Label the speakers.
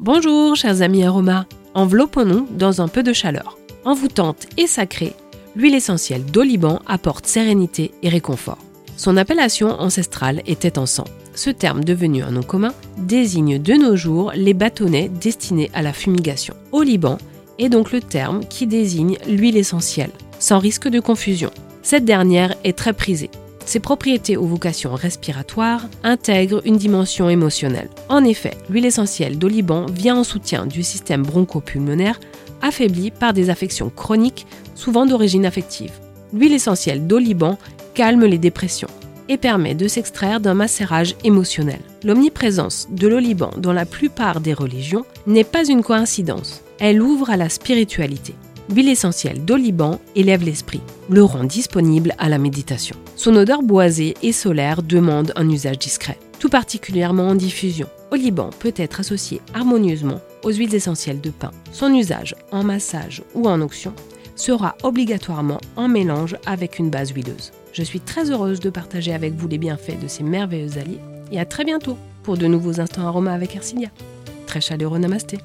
Speaker 1: Bonjour chers amis aromas, enveloppons-nous dans un peu de chaleur. Envoûtante et sacrée, l'huile essentielle d'oliban apporte sérénité et réconfort. Son appellation ancestrale était encens. Ce terme devenu un nom commun désigne de nos jours les bâtonnets destinés à la fumigation. Oliban est donc le terme qui désigne l'huile essentielle, sans risque de confusion. Cette dernière est très prisée. Ses propriétés aux vocations respiratoires intègrent une dimension émotionnelle. En effet, l'huile essentielle d'oliban vient en soutien du système bronchopulmonaire affaibli par des affections chroniques, souvent d'origine affective. L'huile essentielle d'oliban calme les dépressions et permet de s'extraire d'un macérage émotionnel. L'omniprésence de l'oliban dans la plupart des religions n'est pas une coïncidence. Elle ouvre à la spiritualité. L'huile essentielle d'oliban élève l'esprit, le rend disponible à la méditation. Son odeur boisée et solaire demande un usage discret, tout particulièrement en diffusion. Oliban peut être associé harmonieusement aux huiles essentielles de pin. Son usage en massage ou en onction sera obligatoirement en mélange avec une base huileuse. Je suis très heureuse de partager avec vous les bienfaits de ces merveilleux alliés et à très bientôt pour de nouveaux instants aromas avec Ercilia. Très chaleureux namasté.